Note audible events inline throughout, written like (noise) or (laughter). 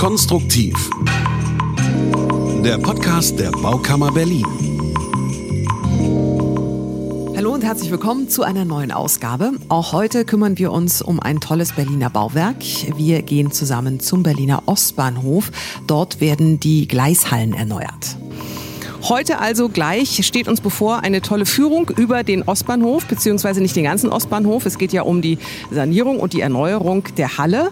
Konstruktiv. Der Podcast der Baukammer Berlin. Hallo und herzlich willkommen zu einer neuen Ausgabe. Auch heute kümmern wir uns um ein tolles Berliner Bauwerk. Wir gehen zusammen zum Berliner Ostbahnhof. Dort werden die Gleishallen erneuert. Heute also gleich steht uns bevor eine tolle Führung über den Ostbahnhof, beziehungsweise nicht den ganzen Ostbahnhof. Es geht ja um die Sanierung und die Erneuerung der Halle.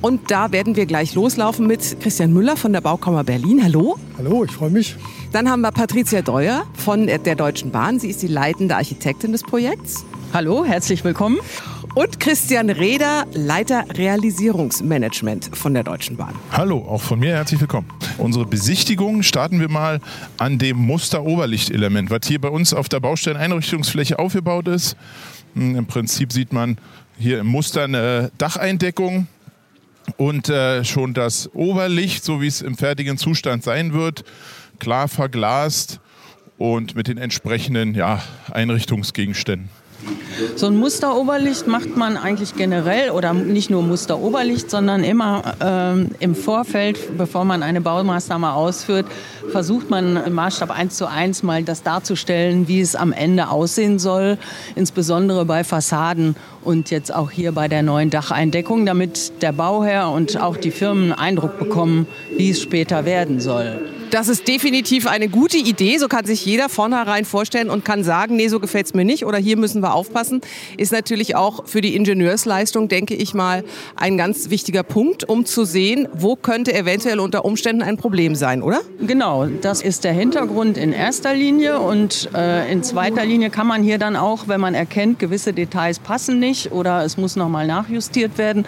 Und da werden wir gleich loslaufen mit Christian Müller von der Baukammer Berlin. Hallo. Hallo, ich freue mich. Dann haben wir Patricia Deuer von der Deutschen Bahn. Sie ist die leitende Architektin des Projekts. Hallo, herzlich willkommen. Und Christian Reder, Leiter Realisierungsmanagement von der Deutschen Bahn. Hallo, auch von mir herzlich willkommen. Unsere Besichtigung starten wir mal an dem Muster-Oberlichtelement, was hier bei uns auf der Baustelleneinrichtungsfläche aufgebaut ist. Hm, Im Prinzip sieht man hier im Muster eine Dacheindeckung und äh, schon das Oberlicht, so wie es im fertigen Zustand sein wird, klar verglast und mit den entsprechenden ja, Einrichtungsgegenständen. So ein Musteroberlicht macht man eigentlich generell oder nicht nur Musteroberlicht, sondern immer ähm, im Vorfeld, bevor man eine Baumaßnahme ausführt, versucht man im Maßstab 1 zu 1 mal das darzustellen, wie es am Ende aussehen soll, insbesondere bei Fassaden und jetzt auch hier bei der neuen Dacheindeckung, damit der Bauherr und auch die Firmen Eindruck bekommen, wie es später werden soll. Das ist definitiv eine gute Idee. So kann sich jeder vornherein vorstellen und kann sagen, nee, so gefällt es mir nicht oder hier müssen wir aufpassen. Ist natürlich auch für die Ingenieursleistung, denke ich mal, ein ganz wichtiger Punkt, um zu sehen, wo könnte eventuell unter Umständen ein Problem sein, oder? Genau, das ist der Hintergrund in erster Linie und äh, in zweiter Linie kann man hier dann auch, wenn man erkennt, gewisse Details passen nicht oder es muss nochmal nachjustiert werden,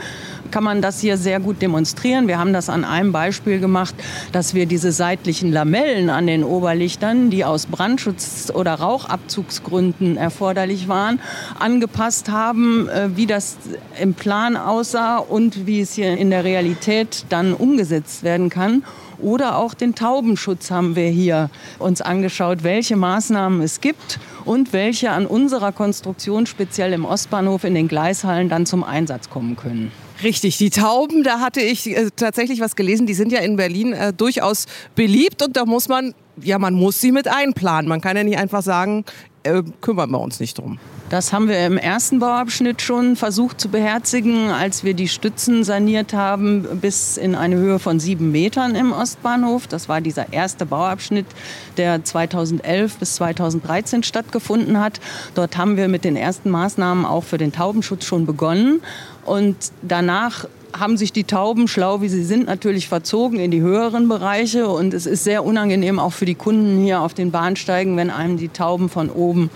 kann man das hier sehr gut demonstrieren. Wir haben das an einem Beispiel gemacht, dass wir diese seitlichen Lamellen an den Oberlichtern, die aus Brandschutz- oder Rauchabzugsgründen erforderlich waren, angepasst haben, äh, wie das im Plan aussah und wie es hier in der Realität dann umgesetzt werden kann. Oder auch den Taubenschutz haben wir hier uns angeschaut, welche Maßnahmen es gibt und welche an unserer Konstruktion speziell im Ostbahnhof in den Gleishallen dann zum Einsatz kommen können. Richtig, die Tauben, da hatte ich äh, tatsächlich was gelesen, die sind ja in Berlin äh, durchaus beliebt und da muss man, ja, man muss sie mit einplanen. Man kann ja nicht einfach sagen, äh, kümmern wir uns nicht drum. Das haben wir im ersten Bauabschnitt schon versucht zu beherzigen, als wir die Stützen saniert haben bis in eine Höhe von sieben Metern im Ostbahnhof. Das war dieser erste Bauabschnitt, der 2011 bis 2013 stattgefunden hat. Dort haben wir mit den ersten Maßnahmen auch für den Taubenschutz schon begonnen. Und danach haben sich die Tauben, schlau wie sie sind, natürlich verzogen in die höheren Bereiche. Und es ist sehr unangenehm auch für die Kunden hier auf den Bahnsteigen, wenn einem die Tauben von oben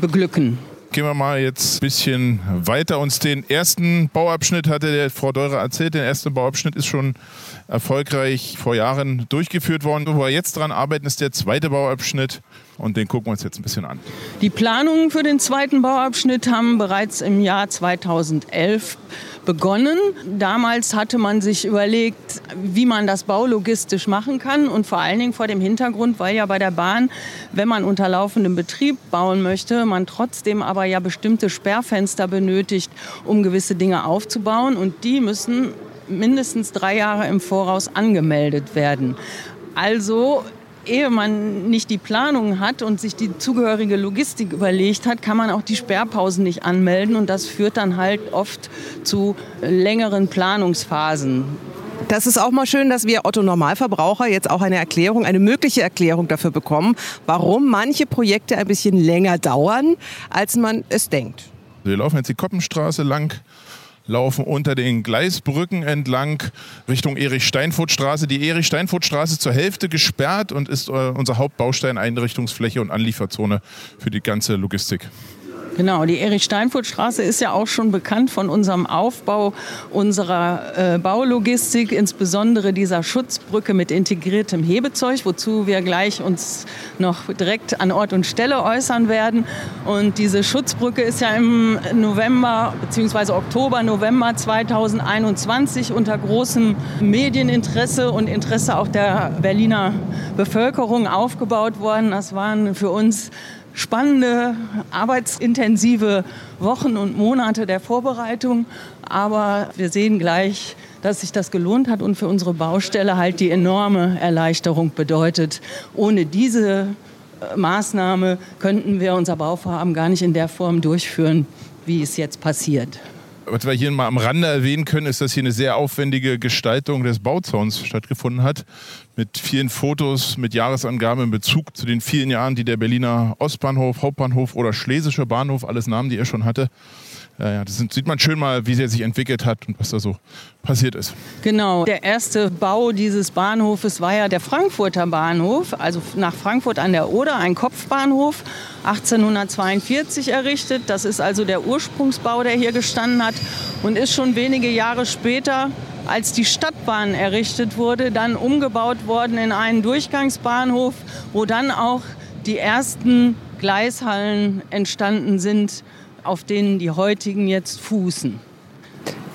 beglücken. Gehen wir mal jetzt ein bisschen weiter. Uns den ersten Bauabschnitt hatte der Frau Deurer erzählt. Der erste Bauabschnitt ist schon erfolgreich vor Jahren durchgeführt worden. Wo wir jetzt dran arbeiten, ist der zweite Bauabschnitt. Und den gucken wir uns jetzt ein bisschen an. Die Planungen für den zweiten Bauabschnitt haben bereits im Jahr 2011 begonnen. Damals hatte man sich überlegt, wie man das baulogistisch machen kann und vor allen Dingen vor dem Hintergrund, weil ja bei der Bahn, wenn man unter laufendem Betrieb bauen möchte, man trotzdem aber ja bestimmte Sperrfenster benötigt, um gewisse Dinge aufzubauen und die müssen mindestens drei Jahre im Voraus angemeldet werden. Also ehe man nicht die Planung hat und sich die zugehörige Logistik überlegt hat, kann man auch die Sperrpausen nicht anmelden und das führt dann halt oft zu längeren Planungsphasen. Das ist auch mal schön, dass wir Otto Normalverbraucher jetzt auch eine Erklärung, eine mögliche Erklärung dafür bekommen, warum manche Projekte ein bisschen länger dauern, als man es denkt. Wir laufen jetzt die Koppenstraße lang laufen unter den Gleisbrücken entlang Richtung Erich-Steinfurt-Straße. Die Erich-Steinfurt-Straße zur Hälfte gesperrt und ist äh, unser Hauptbaustein, Einrichtungsfläche und Anlieferzone für die ganze Logistik. Genau, die Erich-Steinfurt-Straße ist ja auch schon bekannt von unserem Aufbau unserer äh, Baulogistik, insbesondere dieser Schutzbrücke mit integriertem Hebezeug, wozu wir gleich uns noch direkt an Ort und Stelle äußern werden. Und diese Schutzbrücke ist ja im November bzw. Oktober, November 2021 unter großem Medieninteresse und Interesse auch der Berliner Bevölkerung aufgebaut worden. Das waren für uns spannende, arbeitsintensive Wochen und Monate der Vorbereitung. Aber wir sehen gleich, dass sich das gelohnt hat und für unsere Baustelle halt die enorme Erleichterung bedeutet. Ohne diese äh, Maßnahme könnten wir unser Bauvorhaben gar nicht in der Form durchführen, wie es jetzt passiert. Was wir hier mal am Rande erwähnen können, ist, dass hier eine sehr aufwendige Gestaltung des Bauzauns stattgefunden hat. Mit vielen Fotos, mit Jahresangaben in Bezug zu den vielen Jahren, die der Berliner Ostbahnhof, Hauptbahnhof oder Schlesischer Bahnhof, alles Namen, die er schon hatte, ja, das sieht man schön mal, wie er sich entwickelt hat und was da so passiert ist. Genau, der erste Bau dieses Bahnhofes war ja der Frankfurter Bahnhof, also nach Frankfurt an der Oder, ein Kopfbahnhof, 1842 errichtet. Das ist also der Ursprungsbau, der hier gestanden hat und ist schon wenige Jahre später als die Stadtbahn errichtet wurde, dann umgebaut worden in einen Durchgangsbahnhof, wo dann auch die ersten Gleishallen entstanden sind auf denen die heutigen jetzt fußen.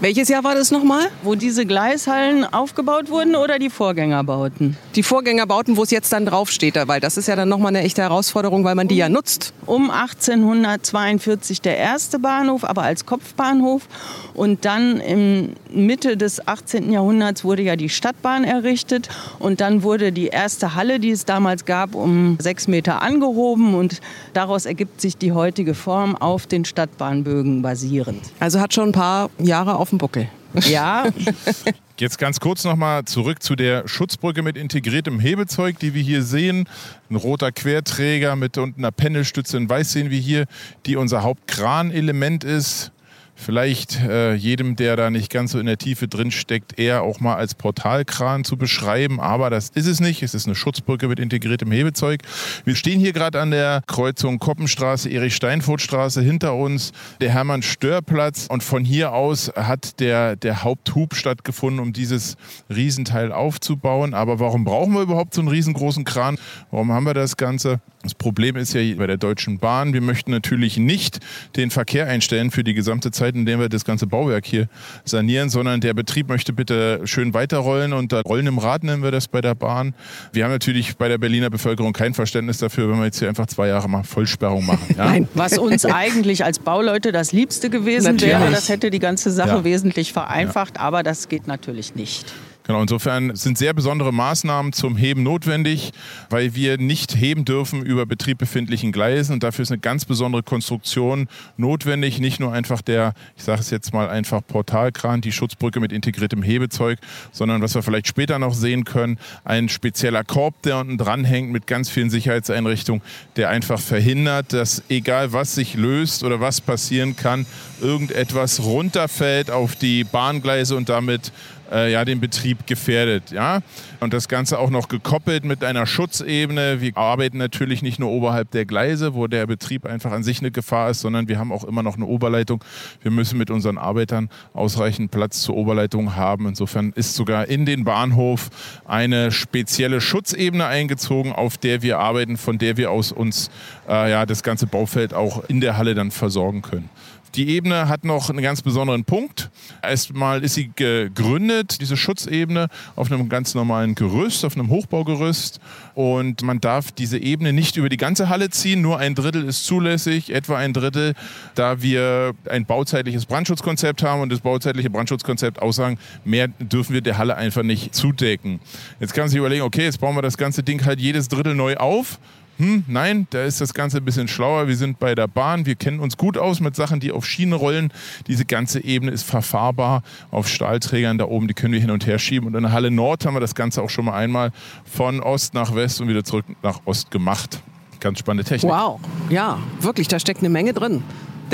Welches Jahr war das nochmal? Wo diese Gleishallen aufgebaut wurden oder die Vorgängerbauten? Die Vorgängerbauten, wo es jetzt dann draufsteht, weil das ist ja dann nochmal eine echte Herausforderung, weil man die ja nutzt. Um 1842 der erste Bahnhof, aber als Kopfbahnhof. Und dann in Mitte des 18. Jahrhunderts wurde ja die Stadtbahn errichtet. Und dann wurde die erste Halle, die es damals gab, um sechs Meter angehoben. Und daraus ergibt sich die heutige Form auf den Stadtbahnbögen basierend. Also hat schon ein paar Jahre auf dem Buckel. Ja. (laughs) Jetzt ganz kurz nochmal zurück zu der Schutzbrücke mit integriertem Hebezeug, die wir hier sehen. Ein roter Querträger mit unten einer Pendelstütze in weiß sehen wir hier, die unser Hauptkranelement ist vielleicht äh, jedem, der da nicht ganz so in der Tiefe drin steckt, eher auch mal als Portalkran zu beschreiben. Aber das ist es nicht. Es ist eine Schutzbrücke mit integriertem Hebezeug. Wir stehen hier gerade an der Kreuzung Koppenstraße, Erich-Steinfurt-Straße hinter uns, der Hermann-Stör-Platz. Und von hier aus hat der, der Haupthub stattgefunden, um dieses Riesenteil aufzubauen. Aber warum brauchen wir überhaupt so einen riesengroßen Kran? Warum haben wir das Ganze? Das Problem ist ja bei der Deutschen Bahn, wir möchten natürlich nicht den Verkehr einstellen für die gesamte Zeit, in der wir das ganze Bauwerk hier sanieren, sondern der Betrieb möchte bitte schön weiterrollen und da Rollen im Rad nennen wir das bei der Bahn. Wir haben natürlich bei der Berliner Bevölkerung kein Verständnis dafür, wenn wir jetzt hier einfach zwei Jahre mal Vollsperrung machen. Ja? (laughs) Nein, was uns eigentlich als Bauleute das Liebste gewesen natürlich. wäre, das hätte die ganze Sache ja. wesentlich vereinfacht, ja. aber das geht natürlich nicht. Genau, insofern sind sehr besondere Maßnahmen zum Heben notwendig, weil wir nicht heben dürfen über Betrieb befindlichen Gleisen. Und dafür ist eine ganz besondere Konstruktion notwendig. Nicht nur einfach der, ich sage es jetzt mal einfach Portalkran, die Schutzbrücke mit integriertem Hebezeug, sondern was wir vielleicht später noch sehen können, ein spezieller Korb, der unten dranhängt mit ganz vielen Sicherheitseinrichtungen, der einfach verhindert, dass egal was sich löst oder was passieren kann, irgendetwas runterfällt auf die Bahngleise und damit äh, ja, den Betrieb gefährdet. Ja? Und das Ganze auch noch gekoppelt mit einer Schutzebene. Wir arbeiten natürlich nicht nur oberhalb der Gleise, wo der Betrieb einfach an sich eine Gefahr ist, sondern wir haben auch immer noch eine Oberleitung. Wir müssen mit unseren Arbeitern ausreichend Platz zur Oberleitung haben. Insofern ist sogar in den Bahnhof eine spezielle Schutzebene eingezogen, auf der wir arbeiten, von der wir aus uns äh, ja, das ganze Baufeld auch in der Halle dann versorgen können. Die Ebene hat noch einen ganz besonderen Punkt. Erstmal ist sie gegründet, diese Schutzebene, auf einem ganz normalen Gerüst, auf einem Hochbaugerüst. Und man darf diese Ebene nicht über die ganze Halle ziehen, nur ein Drittel ist zulässig, etwa ein Drittel, da wir ein bauzeitliches Brandschutzkonzept haben und das bauzeitliche Brandschutzkonzept aussagen, mehr dürfen wir der Halle einfach nicht zudecken. Jetzt kann man sich überlegen, okay, jetzt bauen wir das ganze Ding halt jedes Drittel neu auf hm, nein, da ist das Ganze ein bisschen schlauer. Wir sind bei der Bahn, wir kennen uns gut aus mit Sachen, die auf Schiene rollen. Diese ganze Ebene ist verfahrbar auf Stahlträgern da oben, die können wir hin und her schieben. Und in der Halle Nord haben wir das Ganze auch schon mal einmal von Ost nach West und wieder zurück nach Ost gemacht. Ganz spannende Technik. Wow, ja, wirklich, da steckt eine Menge drin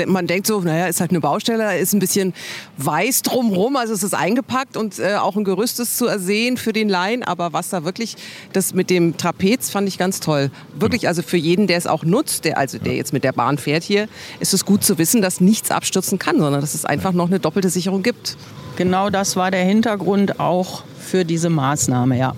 man denkt so, naja, ist halt eine Baustelle, da ist ein bisschen weiß drumrum, also es ist eingepackt und äh, auch ein Gerüst ist zu ersehen für den Laien, aber was da wirklich, das mit dem Trapez fand ich ganz toll. Wirklich, also für jeden, der es auch nutzt, der also der jetzt mit der Bahn fährt hier, ist es gut zu wissen, dass nichts abstürzen kann, sondern dass es einfach noch eine doppelte Sicherung gibt. Genau das war der Hintergrund auch für diese Maßnahme, ja.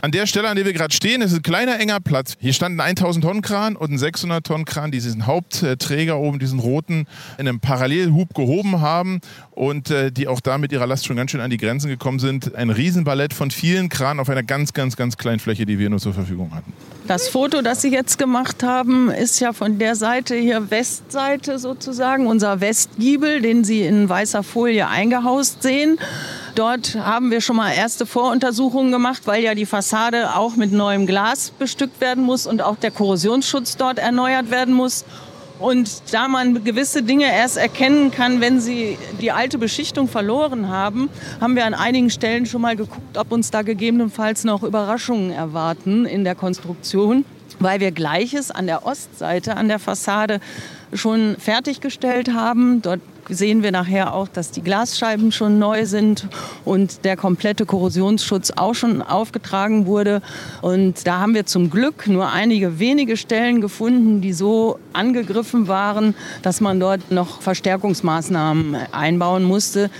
An der Stelle, an der wir gerade stehen, ist ein kleiner enger Platz. Hier stand ein 1000 Tonnen Kran und ein 600 Tonnen Kran, die diesen Hauptträger oben, diesen roten, in einem Parallelhub gehoben haben und äh, die auch da mit ihrer Last schon ganz schön an die Grenzen gekommen sind. Ein Riesenballett von vielen Kranen auf einer ganz, ganz, ganz kleinen Fläche, die wir nur zur Verfügung hatten. Das Foto, das Sie jetzt gemacht haben, ist ja von der Seite hier Westseite sozusagen, unser Westgiebel, den Sie in weißer Folie eingehaust sehen. Dort haben wir schon mal erste Voruntersuchungen gemacht, weil ja die Fassade auch mit neuem Glas bestückt werden muss und auch der Korrosionsschutz dort erneuert werden muss. Und da man gewisse Dinge erst erkennen kann, wenn sie die alte Beschichtung verloren haben, haben wir an einigen Stellen schon mal geguckt, ob uns da gegebenenfalls noch Überraschungen erwarten in der Konstruktion, weil wir Gleiches an der Ostseite, an der Fassade schon fertiggestellt haben. Dort sehen wir nachher auch, dass die Glasscheiben schon neu sind und der komplette Korrosionsschutz auch schon aufgetragen wurde. Und da haben wir zum Glück nur einige wenige Stellen gefunden, die so angegriffen waren, dass man dort noch Verstärkungsmaßnahmen einbauen musste.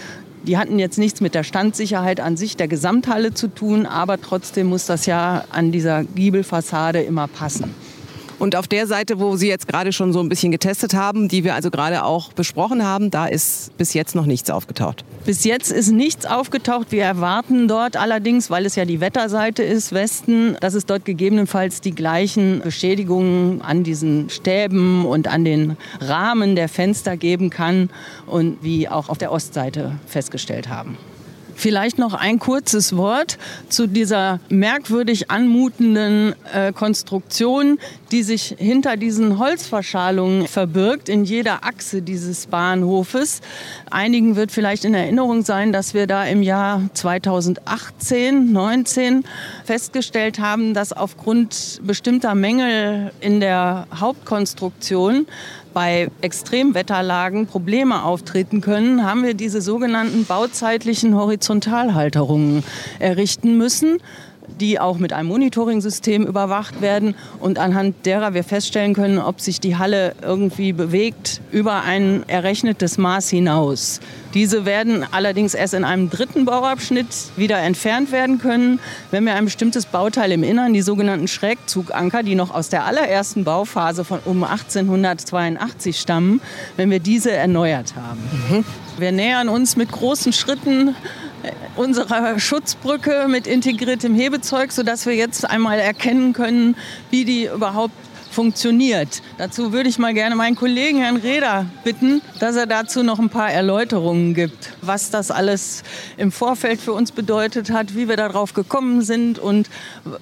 Die hatten jetzt nichts mit der Standsicherheit an sich der Gesamthalle zu tun, aber trotzdem muss das ja an dieser Giebelfassade immer passen. Und auf der Seite, wo Sie jetzt gerade schon so ein bisschen getestet haben, die wir also gerade auch besprochen haben, da ist bis jetzt noch nichts aufgetaucht. Bis jetzt ist nichts aufgetaucht. Wir erwarten dort allerdings, weil es ja die Wetterseite ist, Westen, dass es dort gegebenenfalls die gleichen Beschädigungen an diesen Stäben und an den Rahmen der Fenster geben kann und wie auch auf der Ostseite festgestellt haben. Vielleicht noch ein kurzes Wort zu dieser merkwürdig anmutenden äh, Konstruktion, die sich hinter diesen Holzverschalungen verbirgt in jeder Achse dieses Bahnhofes. Einigen wird vielleicht in Erinnerung sein, dass wir da im Jahr 2018, 19 festgestellt haben, dass aufgrund bestimmter Mängel in der Hauptkonstruktion bei Extremwetterlagen Probleme auftreten können, haben wir diese sogenannten bauzeitlichen Horizontalhalterungen errichten müssen die auch mit einem Monitoring-System überwacht werden und anhand derer wir feststellen können, ob sich die Halle irgendwie bewegt über ein errechnetes Maß hinaus. Diese werden allerdings erst in einem dritten Bauabschnitt wieder entfernt werden können, wenn wir ein bestimmtes Bauteil im Innern, die sogenannten Schrägzuganker, die noch aus der allerersten Bauphase von um 1882 stammen, wenn wir diese erneuert haben. Mhm. Wir nähern uns mit großen Schritten unserer Schutzbrücke mit integriertem Hebezeug, sodass wir jetzt einmal erkennen können, wie die überhaupt funktioniert. Dazu würde ich mal gerne meinen Kollegen Herrn Reder bitten, dass er dazu noch ein paar Erläuterungen gibt, was das alles im Vorfeld für uns bedeutet hat, wie wir darauf gekommen sind und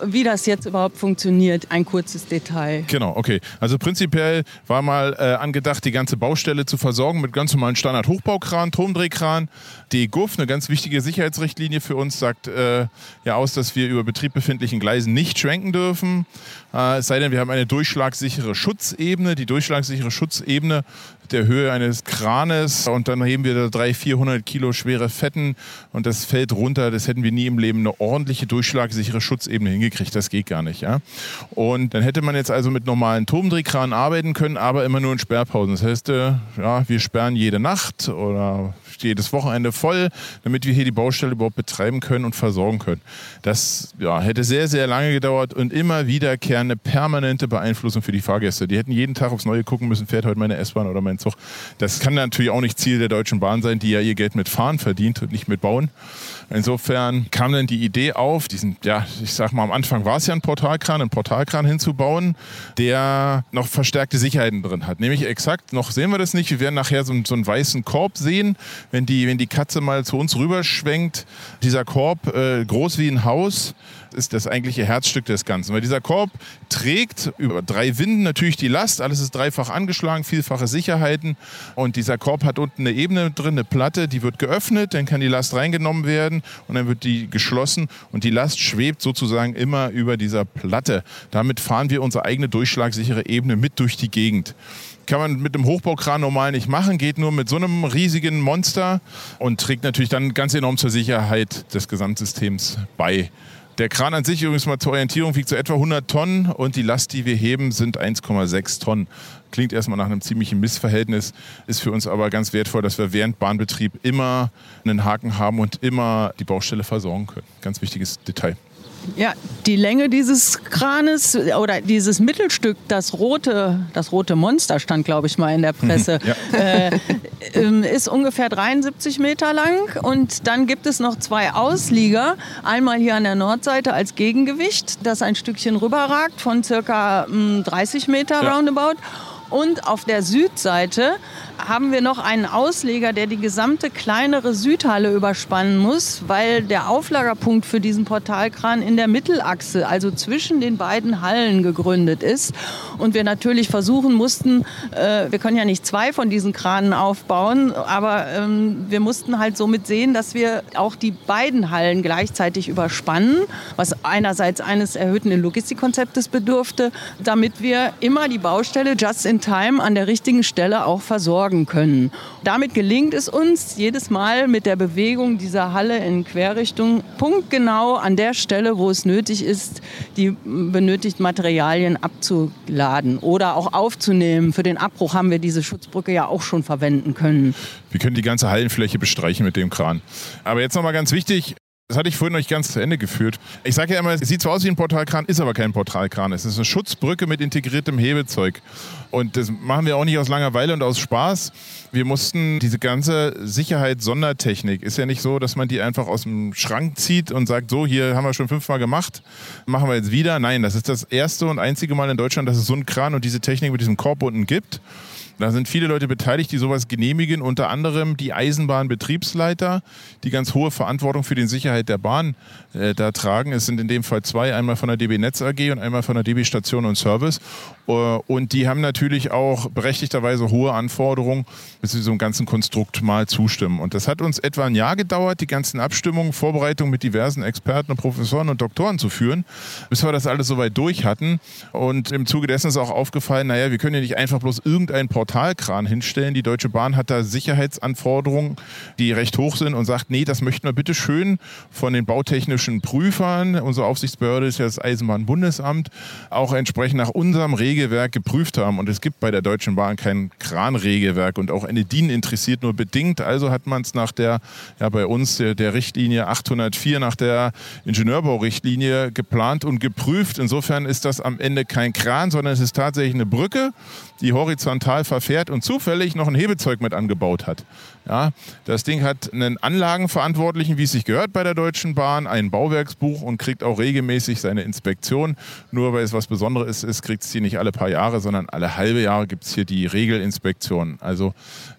wie das jetzt überhaupt funktioniert. Ein kurzes Detail. Genau, okay. Also prinzipiell war mal äh, angedacht, die ganze Baustelle zu versorgen mit ganz normalen Standard-Hochbaukran, Turmdrehkran. Die GUF, eine ganz wichtige Sicherheitsrichtlinie für uns, sagt äh, ja aus, dass wir über Betrieb befindlichen Gleisen nicht schwenken dürfen. Äh, es sei denn, wir haben eine durchschlagssichere Schutzebene. Die durchschlagssichere Schutzebene der Höhe eines Kranes und dann heben wir da 300, 400 Kilo schwere Fetten und das fällt runter. Das hätten wir nie im Leben eine ordentliche durchschlagsichere Schutzebene hingekriegt. Das geht gar nicht. Ja? Und dann hätte man jetzt also mit normalen Turmdrehkranen arbeiten können, aber immer nur in Sperrpausen. Das heißt, äh, ja, wir sperren jede Nacht oder jedes Wochenende voll, damit wir hier die Baustelle überhaupt betreiben können und versorgen können. Das ja, hätte sehr, sehr lange gedauert und immer wiederkehrende permanente Beeinflussung für die Fahrgäste. Die hätten jeden Tag aufs Neue gucken müssen, fährt heute meine S-Bahn oder mein Zug. Das kann natürlich auch nicht Ziel der Deutschen Bahn sein, die ja ihr Geld mit Fahren verdient und nicht mit Bauen. Insofern kam dann die Idee auf, diesen, ja, ich sag mal, am Anfang war es ja ein Portalkran, einen Portalkran hinzubauen, der noch verstärkte Sicherheiten drin hat. Nämlich exakt, noch sehen wir das nicht, wir werden nachher so, so einen weißen Korb sehen, wenn die, wenn die Katze mal zu uns rüberschwenkt. Dieser Korb, äh, groß wie ein Haus, ist das eigentliche Herzstück des Ganzen. Weil dieser Korb trägt über drei Winden natürlich die Last, alles ist dreifach angeschlagen, vielfache Sicherheiten. Und dieser Korb hat unten eine Ebene drin, eine Platte, die wird geöffnet, dann kann die Last reingenommen werden und dann wird die geschlossen und die Last schwebt sozusagen immer über dieser Platte. Damit fahren wir unsere eigene durchschlagsichere Ebene mit durch die Gegend kann man mit einem Hochbaukran normal nicht machen, geht nur mit so einem riesigen Monster und trägt natürlich dann ganz enorm zur Sicherheit des Gesamtsystems bei. Der Kran an sich übrigens mal zur Orientierung wiegt so etwa 100 Tonnen und die Last, die wir heben, sind 1,6 Tonnen. Klingt erstmal nach einem ziemlichen Missverhältnis, ist für uns aber ganz wertvoll, dass wir während Bahnbetrieb immer einen Haken haben und immer die Baustelle versorgen können. Ganz wichtiges Detail. Ja, die Länge dieses Kranes oder dieses Mittelstück, das rote, das rote Monster stand, glaube ich, mal in der (laughs) Presse, ja. äh, äh, ist ungefähr 73 Meter lang. Und dann gibt es noch zwei Auslieger. Einmal hier an der Nordseite als Gegengewicht, das ein Stückchen rüberragt von circa 30 hm, Meter ja. roundabout. Und auf der Südseite haben wir noch einen Ausleger, der die gesamte kleinere Südhalle überspannen muss, weil der Auflagerpunkt für diesen Portalkran in der Mittelachse, also zwischen den beiden Hallen gegründet ist. Und wir natürlich versuchen mussten, äh, wir können ja nicht zwei von diesen Kranen aufbauen, aber ähm, wir mussten halt somit sehen, dass wir auch die beiden Hallen gleichzeitig überspannen, was einerseits eines erhöhten Logistikkonzeptes bedurfte, damit wir immer die Baustelle just in time an der richtigen Stelle auch versorgen können. Damit gelingt es uns jedes Mal mit der Bewegung dieser Halle in Querrichtung punktgenau an der Stelle, wo es nötig ist, die benötigten Materialien abzuladen oder auch aufzunehmen. Für den Abbruch haben wir diese Schutzbrücke ja auch schon verwenden können. Wir können die ganze Hallenfläche bestreichen mit dem Kran. Aber jetzt nochmal ganz wichtig, das hatte ich vorhin nicht ganz zu Ende geführt. Ich sage ja immer, es sieht zwar aus wie ein Portalkran, ist aber kein Portalkran. Es ist eine Schutzbrücke mit integriertem Hebezeug. Und das machen wir auch nicht aus Langeweile und aus Spaß. Wir mussten diese ganze Sicherheits-Sondertechnik, ist ja nicht so, dass man die einfach aus dem Schrank zieht und sagt, so, hier haben wir schon fünfmal gemacht, machen wir jetzt wieder. Nein, das ist das erste und einzige Mal in Deutschland, dass es so einen Kran und diese Technik mit diesem Korb unten gibt. Da sind viele Leute beteiligt, die sowas genehmigen, unter anderem die Eisenbahnbetriebsleiter, die ganz hohe Verantwortung für die Sicherheit der Bahn äh, da tragen. Es sind in dem Fall zwei, einmal von der DB Netz AG und einmal von der DB Station und Service. Äh, und die haben natürlich auch berechtigterweise hohe Anforderungen, bis sie so einem ganzen Konstrukt mal zustimmen. Und das hat uns etwa ein Jahr gedauert, die ganzen Abstimmungen, Vorbereitungen mit diversen Experten und Professoren und Doktoren zu führen, bis wir das alles soweit durch hatten. Und im Zuge dessen ist auch aufgefallen, naja, wir können ja nicht einfach bloß irgendein Portal Portalkran hinstellen. Die Deutsche Bahn hat da Sicherheitsanforderungen, die recht hoch sind und sagt, nee, das möchten wir bitte schön von den bautechnischen Prüfern, unsere Aufsichtsbehörde ist ja das Eisenbahnbundesamt, auch entsprechend nach unserem Regelwerk geprüft haben. Und es gibt bei der Deutschen Bahn kein Kranregelwerk und auch eine DIN interessiert nur bedingt. Also hat man es nach der, ja bei uns der, der Richtlinie 804, nach der Ingenieurbaurichtlinie geplant und geprüft. Insofern ist das am Ende kein Kran, sondern es ist tatsächlich eine Brücke, die horizontal verfährt und zufällig noch ein Hebezeug mit angebaut hat. Ja, das Ding hat einen Anlagenverantwortlichen, wie es sich gehört bei der Deutschen Bahn, ein Bauwerksbuch und kriegt auch regelmäßig seine Inspektion. Nur weil es was Besonderes ist, kriegt es hier nicht alle paar Jahre, sondern alle halbe Jahre gibt es hier die Regelinspektion. Also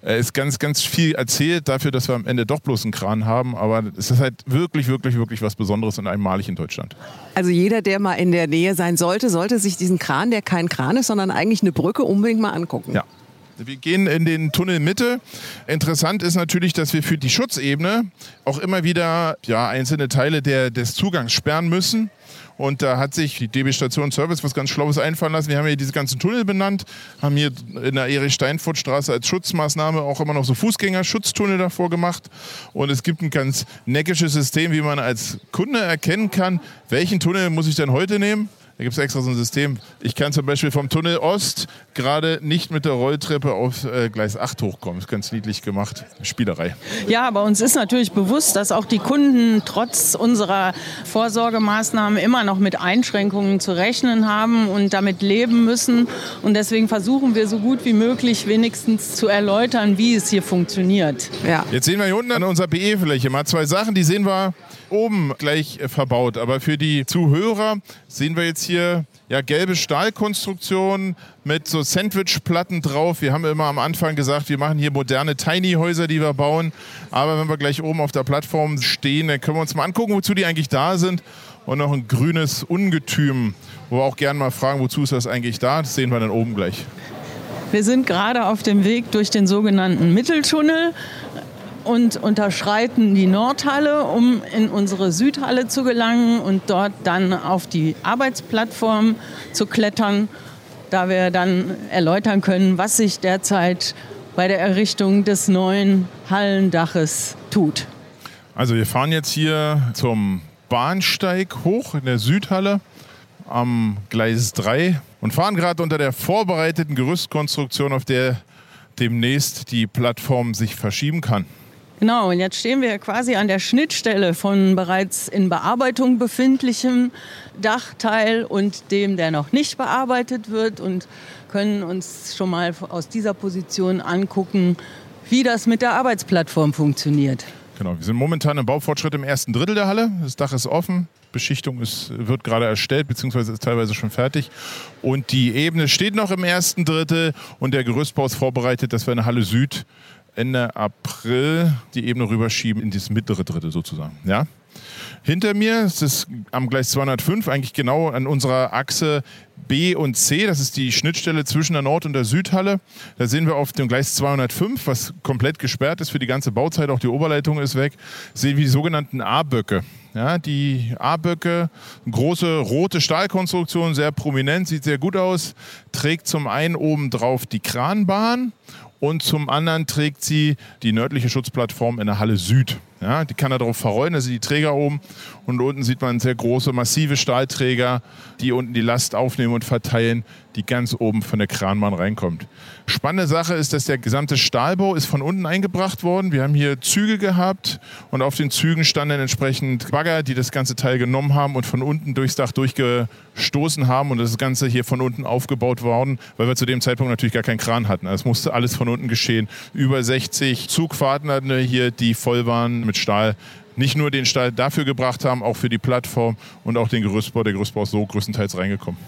äh, ist ganz, ganz viel erzählt dafür, dass wir am Ende doch bloß einen Kran haben, aber es ist halt wirklich, wirklich, wirklich was Besonderes und einmalig in Deutschland. Also jeder, der mal in der Nähe sein sollte, sollte sich diesen Kran, der kein Kran ist, sondern eigentlich eine Brücke, unbedingt mal angucken. Ja. Wir gehen in den Tunnel Mitte. Interessant ist natürlich, dass wir für die Schutzebene auch immer wieder ja, einzelne Teile der, des Zugangs sperren müssen. Und da hat sich die DB Station Service was ganz Schlaues einfallen lassen. Wir haben hier diese ganzen Tunnel benannt, haben hier in der Erich-Steinfurt-Straße als Schutzmaßnahme auch immer noch so Fußgängerschutztunnel davor gemacht. Und es gibt ein ganz neckisches System, wie man als Kunde erkennen kann, welchen Tunnel muss ich denn heute nehmen. Da gibt es extra so ein System. Ich kann zum Beispiel vom Tunnel Ost gerade nicht mit der Rolltreppe auf äh, Gleis 8 hochkommen. Ist ganz niedlich gemacht. Spielerei. Ja, aber uns ist natürlich bewusst, dass auch die Kunden trotz unserer Vorsorgemaßnahmen immer noch mit Einschränkungen zu rechnen haben und damit leben müssen. Und deswegen versuchen wir so gut wie möglich wenigstens zu erläutern, wie es hier funktioniert. Ja. Jetzt sehen wir hier unten an unserer PE-Fläche mal zwei Sachen, die sehen wir oben gleich äh, verbaut. Aber für die Zuhörer sehen wir jetzt hier ja, gelbe Stahlkonstruktion mit so Sandwichplatten drauf. Wir haben immer am Anfang gesagt, wir machen hier moderne Tiny-Häuser, die wir bauen. Aber wenn wir gleich oben auf der Plattform stehen, dann können wir uns mal angucken, wozu die eigentlich da sind. Und noch ein grünes Ungetüm, wo wir auch gerne mal fragen, wozu ist das eigentlich da? Das sehen wir dann oben gleich. Wir sind gerade auf dem Weg durch den sogenannten Mitteltunnel und unterschreiten die Nordhalle, um in unsere Südhalle zu gelangen und dort dann auf die Arbeitsplattform zu klettern, da wir dann erläutern können, was sich derzeit bei der Errichtung des neuen Hallendaches tut. Also wir fahren jetzt hier zum Bahnsteig hoch in der Südhalle am Gleis 3 und fahren gerade unter der vorbereiteten Gerüstkonstruktion, auf der demnächst die Plattform sich verschieben kann. Genau, und jetzt stehen wir quasi an der Schnittstelle von bereits in Bearbeitung befindlichem Dachteil und dem, der noch nicht bearbeitet wird und können uns schon mal aus dieser Position angucken, wie das mit der Arbeitsplattform funktioniert. Genau, wir sind momentan im Baufortschritt im ersten Drittel der Halle. Das Dach ist offen, Beschichtung ist, wird gerade erstellt, beziehungsweise ist teilweise schon fertig. Und die Ebene steht noch im ersten Drittel und der Gerüstbau ist vorbereitet, dass wir in Halle Süd Ende April die Ebene rüberschieben in das mittlere Drittel sozusagen. Ja? Hinter mir ist es am Gleis 205, eigentlich genau an unserer Achse B und C. Das ist die Schnittstelle zwischen der Nord- und der Südhalle. Da sehen wir auf dem Gleis 205, was komplett gesperrt ist für die ganze Bauzeit, auch die Oberleitung ist weg, sehen wir die sogenannten A-Böcke. Ja, die A-Böcke, große rote Stahlkonstruktion, sehr prominent, sieht sehr gut aus, trägt zum einen oben drauf die Kranbahn und zum anderen trägt sie die nördliche Schutzplattform in der Halle Süd. Ja, die kann er darauf verrollen, da sind die Träger oben und unten sieht man sehr große, massive Stahlträger, die unten die Last aufnehmen und verteilen, die ganz oben von der Kranbahn reinkommt. Spannende Sache ist, dass der gesamte Stahlbau ist von unten eingebracht worden. Wir haben hier Züge gehabt und auf den Zügen standen entsprechend Bagger, die das ganze Teil genommen haben und von unten durchs Dach durchgestoßen haben und das Ganze hier von unten aufgebaut worden, weil wir zu dem Zeitpunkt natürlich gar keinen Kran hatten. Es musste alles von unten geschehen. Über 60 Zugfahrten hatten wir hier, die voll waren mit Stahl nicht nur den Stahl dafür gebracht haben, auch für die Plattform und auch den Gerüstbau. Der Gerüstbau ist so größtenteils reingekommen.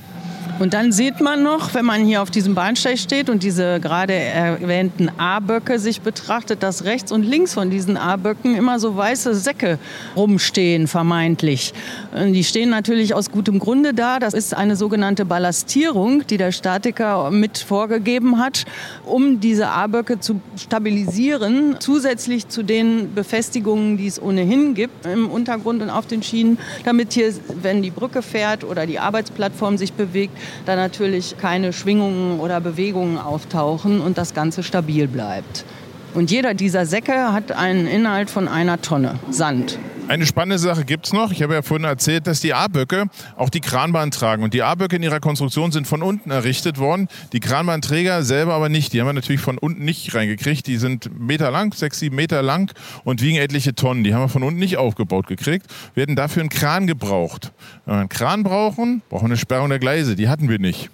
Und dann sieht man noch, wenn man hier auf diesem Bahnsteig steht und diese gerade erwähnten A-Böcke sich betrachtet, dass rechts und links von diesen A-Böcken immer so weiße Säcke rumstehen, vermeintlich. Die stehen natürlich aus gutem Grunde da. Das ist eine sogenannte Ballastierung, die der Statiker mit vorgegeben hat, um diese A-Böcke zu stabilisieren, zusätzlich zu den Befestigungen, die es ohnehin gibt im Untergrund und auf den Schienen, damit hier, wenn die Brücke fährt oder die Arbeitsplattform sich bewegt, da natürlich keine Schwingungen oder Bewegungen auftauchen und das Ganze stabil bleibt. Und jeder dieser Säcke hat einen Inhalt von einer Tonne Sand. Eine spannende Sache gibt es noch. Ich habe ja vorhin erzählt, dass die A-Böcke auch die Kranbahn tragen. Und die A-Böcke in ihrer Konstruktion sind von unten errichtet worden. Die Kranbahnträger selber aber nicht. Die haben wir natürlich von unten nicht reingekriegt. Die sind Meter lang, sechs, sieben Meter lang und wiegen etliche Tonnen. Die haben wir von unten nicht aufgebaut gekriegt. Wir hätten dafür einen Kran gebraucht. Wenn wir einen Kran brauchen, brauchen wir eine Sperrung der Gleise. Die hatten wir nicht.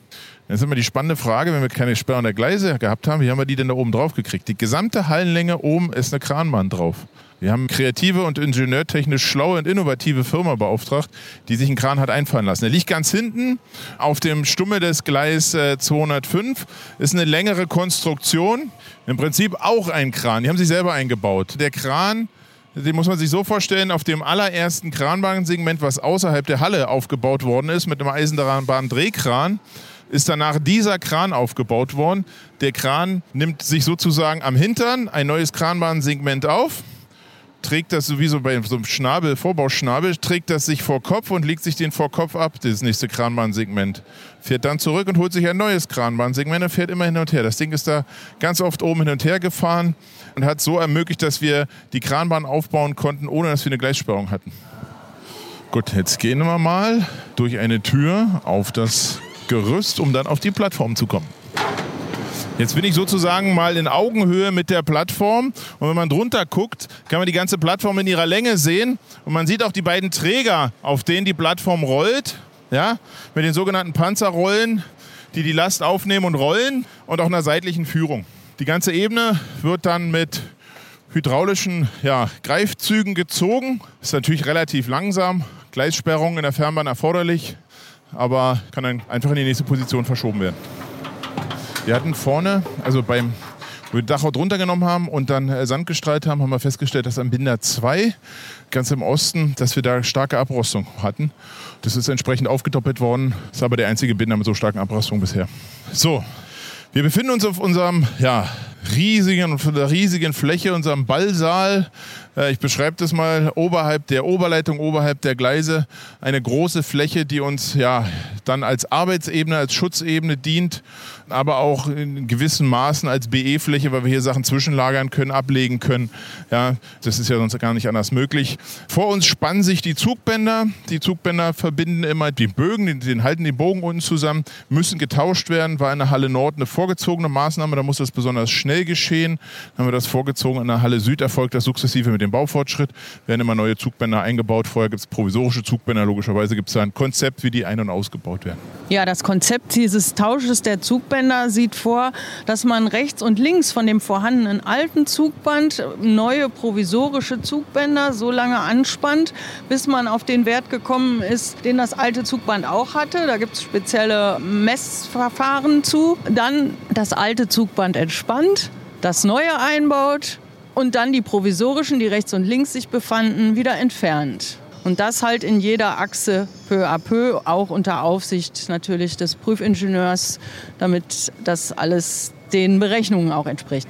Jetzt ist immer die spannende Frage, wenn wir keine Sperrung der Gleise gehabt haben, wie haben wir die denn da oben drauf gekriegt? Die gesamte Hallenlänge oben ist eine Kranbahn drauf. Wir haben kreative und ingenieurtechnisch schlaue und innovative Firma beauftragt, die sich einen Kran hat einfallen lassen. Der liegt ganz hinten auf dem Stumme des Gleis 205. Ist eine längere Konstruktion. Im Prinzip auch ein Kran. Die haben sich selber eingebaut. Der Kran den muss man sich so vorstellen, auf dem allerersten Kranbahnsegment, was außerhalb der Halle aufgebaut worden ist, mit einem Eisenbahn-Drehkran, ist danach dieser Kran aufgebaut worden. Der Kran nimmt sich sozusagen am Hintern ein neues Kranbahnsegment auf trägt das sowieso bei so einem Schnabel, Vorbauschnabel, trägt das sich vor Kopf und legt sich den vor Kopf ab, das nächste Kranbahnsegment. Fährt dann zurück und holt sich ein neues Kranbahnsegment und fährt immer hin und her. Das Ding ist da ganz oft oben hin und her gefahren und hat so ermöglicht, dass wir die Kranbahn aufbauen konnten, ohne dass wir eine Gleissperrung hatten. Gut, jetzt gehen wir mal durch eine Tür auf das Gerüst, um dann auf die Plattform zu kommen. Jetzt bin ich sozusagen mal in Augenhöhe mit der Plattform und wenn man drunter guckt, kann man die ganze Plattform in ihrer Länge sehen und man sieht auch die beiden Träger, auf denen die Plattform rollt, ja, mit den sogenannten Panzerrollen, die die Last aufnehmen und rollen und auch einer seitlichen Führung. Die ganze Ebene wird dann mit hydraulischen ja, Greifzügen gezogen. Ist natürlich relativ langsam. Gleissperrung in der Fernbahn erforderlich, aber kann dann einfach in die nächste Position verschoben werden. Wir hatten vorne, also beim, wo wir Dachau drunter genommen haben und dann äh, Sand gestrahlt haben, haben wir festgestellt, dass am Binder 2, ganz im Osten, dass wir da starke Abrostung hatten. Das ist entsprechend aufgedoppelt worden. Das ist aber der einzige Binder mit so starken Abrostungen bisher. So, wir befinden uns auf unserem ja, riesigen, riesigen Fläche, unserem Ballsaal. Äh, ich beschreibe das mal oberhalb der Oberleitung, oberhalb der Gleise. Eine große Fläche, die uns ja dann als Arbeitsebene, als Schutzebene dient aber auch in gewissen Maßen als BE-Fläche, weil wir hier Sachen zwischenlagern können, ablegen können. Ja, das ist ja sonst gar nicht anders möglich. Vor uns spannen sich die Zugbänder. Die Zugbänder verbinden immer die Bögen, den, den halten den Bogen unten zusammen, müssen getauscht werden. War in der Halle Nord eine vorgezogene Maßnahme, da muss das besonders schnell schnell geschehen. Dann haben wir das vorgezogen. In der Halle Süd erfolgt das sukzessive mit dem Baufortschritt. Werden immer neue Zugbänder eingebaut. Vorher gibt es provisorische Zugbänder. Logischerweise gibt es da ein Konzept, wie die ein- und ausgebaut werden. Ja, das Konzept dieses Tausches der Zugbänder sieht vor, dass man rechts und links von dem vorhandenen alten Zugband neue provisorische Zugbänder so lange anspannt, bis man auf den Wert gekommen ist, den das alte Zugband auch hatte. Da gibt es spezielle Messverfahren zu. Dann das alte Zugband entspannt, das neue einbaut und dann die provisorischen, die rechts und links sich befanden, wieder entfernt. Und das halt in jeder Achse peu à peu, auch unter Aufsicht natürlich des Prüfingenieurs, damit das alles den Berechnungen auch entspricht.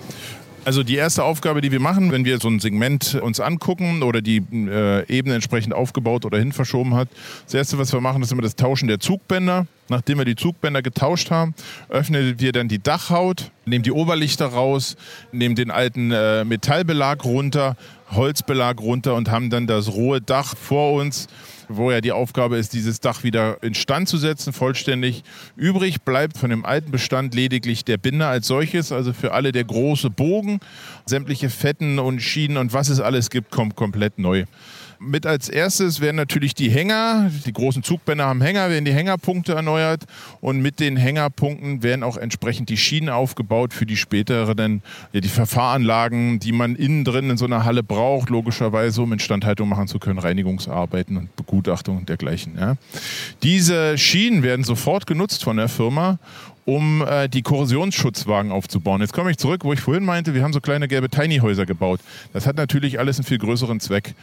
Also die erste Aufgabe, die wir machen, wenn wir so ein Segment uns angucken oder die äh, Ebene entsprechend aufgebaut oder hin verschoben hat, das erste, was wir machen, ist immer das Tauschen der Zugbänder. Nachdem wir die Zugbänder getauscht haben, öffnen wir dann die Dachhaut, nehmen die Oberlichter raus, nehmen den alten äh, Metallbelag runter, Holzbelag runter und haben dann das rohe Dach vor uns wo ja die Aufgabe ist, dieses Dach wieder instand zu setzen, vollständig. Übrig bleibt von dem alten Bestand lediglich der Binder als solches, also für alle der große Bogen. Sämtliche Fetten und Schienen und was es alles gibt, kommt komplett neu. Mit als erstes werden natürlich die Hänger, die großen Zugbänder haben Hänger, werden die Hängerpunkte erneuert und mit den Hängerpunkten werden auch entsprechend die Schienen aufgebaut für die späteren, ja, die Verfahranlagen, die man innen drin in so einer Halle braucht, logischerweise, um Instandhaltung machen zu können, Reinigungsarbeiten und Begutachtung und dergleichen. Ja. Diese Schienen werden sofort genutzt von der Firma um äh, die Korrosionsschutzwagen aufzubauen. Jetzt komme ich zurück, wo ich vorhin meinte, wir haben so kleine gelbe Tiny-Häuser gebaut. Das hat natürlich alles einen viel größeren Zweck.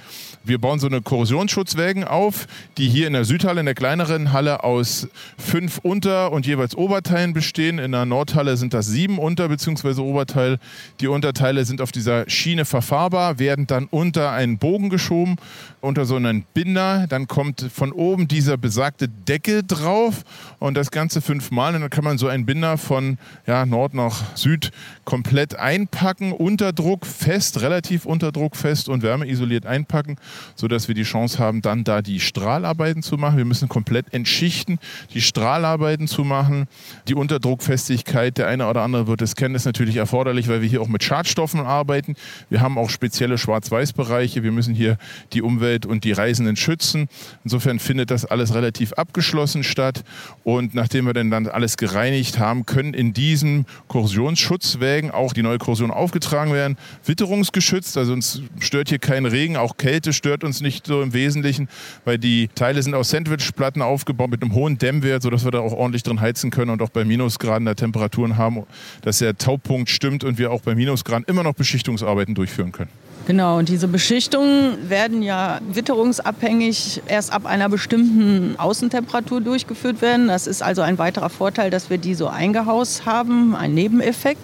Wir bauen so eine Korrosionsschutzwagen auf, die hier in der Südhalle, in der kleineren Halle, aus fünf Unter- und jeweils Oberteilen bestehen. In der Nordhalle sind das sieben Unter- bzw. Oberteile. Die Unterteile sind auf dieser Schiene verfahrbar, werden dann unter einen Bogen geschoben, unter so einen Binder. Dann kommt von oben dieser besagte Deckel drauf und das Ganze fünfmal. Und dann kann man so einen Binder von ja, Nord nach Süd komplett einpacken, unter Druck fest, relativ unter Druck fest und wärmeisoliert einpacken, sodass wir die Chance haben, dann da die Strahlarbeiten zu machen. Wir müssen komplett entschichten, die Strahlarbeiten zu machen. Die Unterdruckfestigkeit, der eine oder andere wird es kennen, ist natürlich erforderlich, weil wir hier auch mit Schadstoffen arbeiten. Wir haben auch spezielle Schwarz-Weiß-Bereiche. Wir müssen hier die Umwelt und die Reisenden schützen. Insofern findet das alles relativ abgeschlossen statt. Und nachdem wir dann alles gereinigt haben, können in diesen Korrosionsschutzwägen auch die neue Korrosion aufgetragen werden. Witterungsgeschützt, also uns stört hier kein Regen, auch Kälte stört uns nicht so im Wesentlichen, weil die Teile sind aus Sandwichplatten aufgebaut mit einem hohen Dämmwert, sodass wir da auch ordentlich drin heizen können und auch bei Minusgraden der Temperaturen haben, dass der Taupunkt stimmt und wir auch bei Minusgraden immer noch Beschichtungsarbeiten durchführen können. Genau, und diese Beschichtungen werden ja witterungsabhängig erst ab einer bestimmten Außentemperatur durchgeführt werden. Das ist also ein weiterer Vorteil, dass wir die so eingehaust haben, ein Nebeneffekt.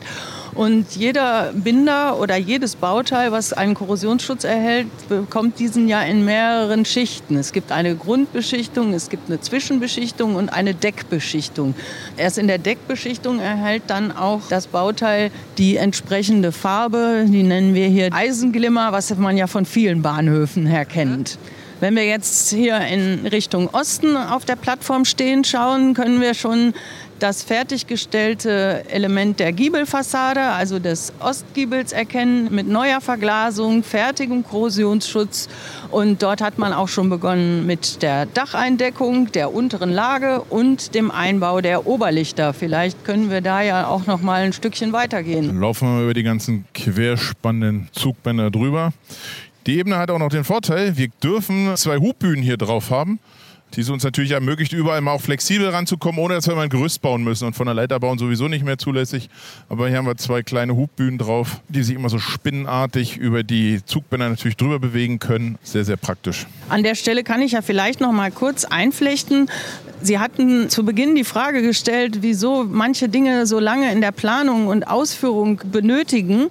Und jeder Binder oder jedes Bauteil, was einen Korrosionsschutz erhält, bekommt diesen ja in mehreren Schichten. Es gibt eine Grundbeschichtung, es gibt eine Zwischenbeschichtung und eine Deckbeschichtung. Erst in der Deckbeschichtung erhält dann auch das Bauteil die entsprechende Farbe, die nennen wir hier Eisenglimmer, was man ja von vielen Bahnhöfen her kennt. Wenn wir jetzt hier in Richtung Osten auf der Plattform stehen schauen, können wir schon das fertiggestellte Element der Giebelfassade, also des Ostgiebels, erkennen mit neuer Verglasung, fertigem Korrosionsschutz. Und dort hat man auch schon begonnen mit der Dacheindeckung der unteren Lage und dem Einbau der Oberlichter. Vielleicht können wir da ja auch noch mal ein Stückchen weitergehen. Laufen wir über die ganzen querspannenden Zugbänder drüber. Die Ebene hat auch noch den Vorteil, wir dürfen zwei Hubbühnen hier drauf haben die es uns natürlich ermöglicht, überall mal auch flexibel ranzukommen, ohne dass wir mal ein Gerüst bauen müssen. Und von der Leiter bauen sowieso nicht mehr zulässig. Aber hier haben wir zwei kleine Hubbühnen drauf, die sich immer so spinnenartig über die Zugbänder natürlich drüber bewegen können. Sehr, sehr praktisch. An der Stelle kann ich ja vielleicht noch mal kurz einflechten. Sie hatten zu Beginn die Frage gestellt, wieso manche Dinge so lange in der Planung und Ausführung benötigen.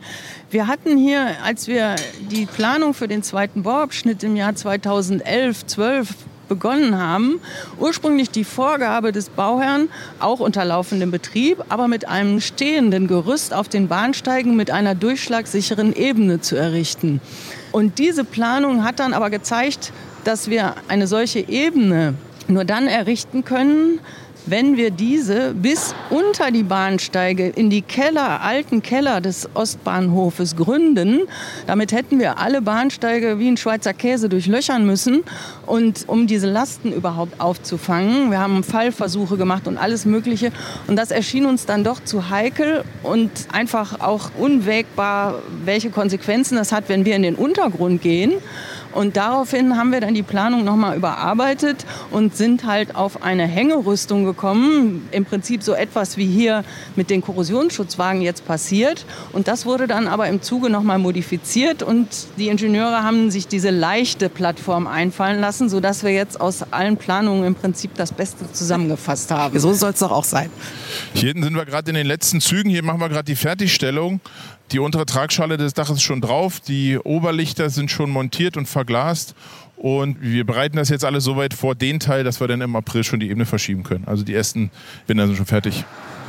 Wir hatten hier, als wir die Planung für den zweiten Bauabschnitt im Jahr 2011, 12 begonnen haben, ursprünglich die Vorgabe des Bauherrn, auch unter laufendem Betrieb, aber mit einem stehenden Gerüst auf den Bahnsteigen mit einer durchschlagsicheren Ebene zu errichten. Und diese Planung hat dann aber gezeigt, dass wir eine solche Ebene nur dann errichten können, wenn wir diese bis unter die Bahnsteige in die Keller, alten Keller des Ostbahnhofes gründen. Damit hätten wir alle Bahnsteige wie ein Schweizer Käse durchlöchern müssen. Und um diese Lasten überhaupt aufzufangen, wir haben Fallversuche gemacht und alles Mögliche. Und das erschien uns dann doch zu heikel und einfach auch unwägbar, welche Konsequenzen das hat, wenn wir in den Untergrund gehen. Und daraufhin haben wir dann die Planung nochmal überarbeitet und sind halt auf eine Hängerüstung gekommen. Im Prinzip so etwas wie hier mit den Korrosionsschutzwagen jetzt passiert. Und das wurde dann aber im Zuge nochmal modifiziert und die Ingenieure haben sich diese leichte Plattform einfallen lassen, sodass wir jetzt aus allen Planungen im Prinzip das Beste zusammengefasst haben. So soll es doch auch sein. Hier hinten sind wir gerade in den letzten Zügen. Hier machen wir gerade die Fertigstellung. Die untere Tragschale des Daches ist schon drauf, die Oberlichter sind schon montiert und verglast. Und wir bereiten das jetzt alles so weit vor, den Teil, dass wir dann im April schon die Ebene verschieben können. Also die ersten Binder sind schon fertig.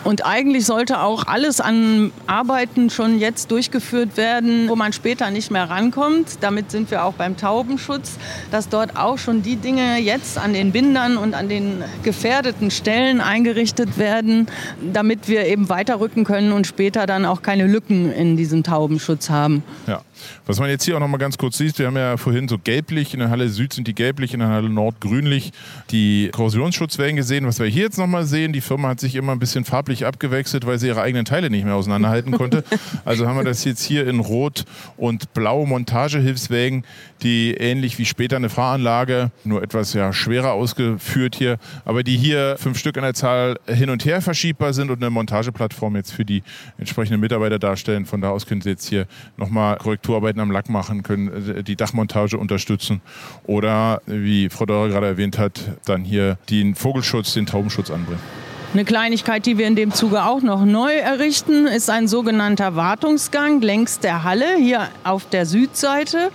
Und eigentlich sollte auch alles an Arbeiten schon jetzt durchgeführt werden, wo man später nicht mehr rankommt. Damit sind wir auch beim Taubenschutz, dass dort auch schon die Dinge jetzt an den Bindern und an den gefährdeten Stellen eingerichtet werden, damit wir eben weiterrücken können und später dann auch keine Lücken in diesem Taubenschutz haben. Ja. Was man jetzt hier auch noch mal ganz kurz sieht, wir haben ja vorhin so gelblich, in der Halle Süd sind die gelblich, in der Halle Nord grünlich die Korrosionsschutzwellen gesehen. Was wir hier jetzt noch mal sehen, die Firma hat sich immer ein bisschen farblich abgewechselt, weil sie ihre eigenen Teile nicht mehr auseinanderhalten konnte. (laughs) Also haben wir das jetzt hier in Rot und Blau Montagehilfswägen, die ähnlich wie später eine Fahranlage, nur etwas ja schwerer ausgeführt hier, aber die hier fünf Stück in der Zahl hin und her verschiebbar sind und eine Montageplattform jetzt für die entsprechenden Mitarbeiter darstellen. Von da aus können Sie jetzt hier nochmal Korrekturarbeiten am Lack machen, können äh, die Dachmontage unterstützen oder, wie Frau Dörrer gerade erwähnt hat, dann hier den Vogelschutz, den Taubenschutz anbringen. Eine Kleinigkeit, die wir in dem Zuge auch noch neu errichten, ist ein sogenannter Wartungsgang längs der Halle, hier auf der Südseite.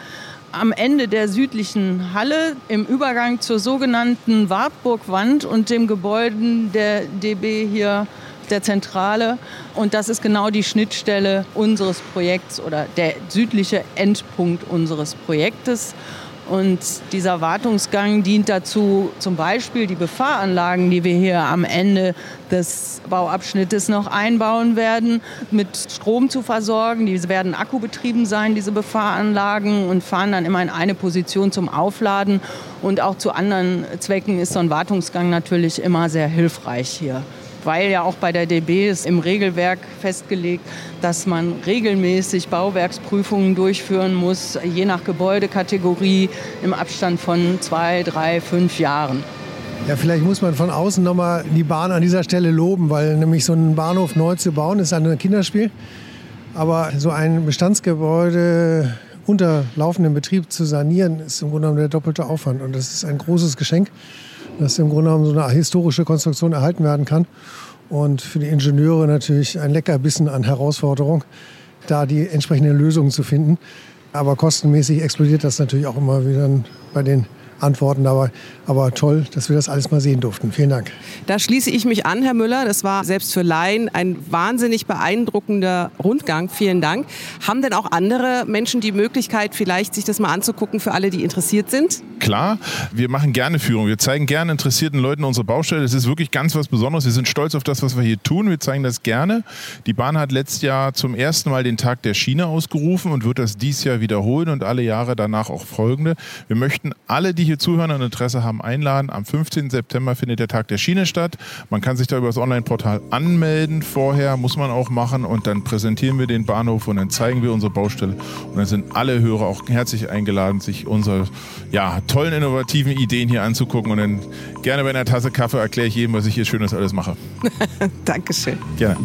Am Ende der südlichen Halle im Übergang zur sogenannten Wartburgwand und dem Gebäude der DB hier der Zentrale. Und das ist genau die Schnittstelle unseres Projekts oder der südliche Endpunkt unseres Projektes. Und dieser Wartungsgang dient dazu, zum Beispiel die Befahranlagen, die wir hier am Ende des Bauabschnittes noch einbauen werden, mit Strom zu versorgen. Diese werden akkubetrieben sein, diese Befahranlagen, und fahren dann immer in eine Position zum Aufladen. Und auch zu anderen Zwecken ist so ein Wartungsgang natürlich immer sehr hilfreich hier weil ja auch bei der DB ist im Regelwerk festgelegt, dass man regelmäßig Bauwerksprüfungen durchführen muss, je nach Gebäudekategorie im Abstand von zwei, drei, fünf Jahren. Ja, vielleicht muss man von außen nochmal die Bahn an dieser Stelle loben, weil nämlich so einen Bahnhof neu zu bauen ist ein Kinderspiel. Aber so ein Bestandsgebäude unter laufendem Betrieb zu sanieren, ist im Grunde genommen der doppelte Aufwand. Und das ist ein großes Geschenk dass im Grunde genommen so eine historische Konstruktion erhalten werden kann. Und für die Ingenieure natürlich ein Leckerbissen an Herausforderung, da die entsprechenden Lösungen zu finden. Aber kostenmäßig explodiert das natürlich auch immer wieder bei den Antworten dabei. Aber toll, dass wir das alles mal sehen durften. Vielen Dank. Da schließe ich mich an, Herr Müller. Das war selbst für Laien ein wahnsinnig beeindruckender Rundgang. Vielen Dank. Haben denn auch andere Menschen die Möglichkeit, vielleicht sich das mal anzugucken für alle, die interessiert sind? Klar, wir machen gerne Führung. Wir zeigen gerne interessierten Leuten unsere Baustelle. Das ist wirklich ganz was Besonderes. Wir sind stolz auf das, was wir hier tun. Wir zeigen das gerne. Die Bahn hat letztes Jahr zum ersten Mal den Tag der Schiene ausgerufen und wird das dieses Jahr wiederholen und alle Jahre danach auch folgende. Wir möchten alle, die hier zuhören und Interesse haben, einladen. Am 15. September findet der Tag der Schiene statt. Man kann sich da über das Online-Portal anmelden. Vorher muss man auch machen und dann präsentieren wir den Bahnhof und dann zeigen wir unsere Baustelle. Und dann sind alle Hörer auch herzlich eingeladen, sich unsere ja, tollen, innovativen Ideen hier anzugucken. Und dann gerne bei einer Tasse Kaffee erkläre ich jedem, was ich hier Schönes alles mache. (laughs) Dankeschön. Gerne.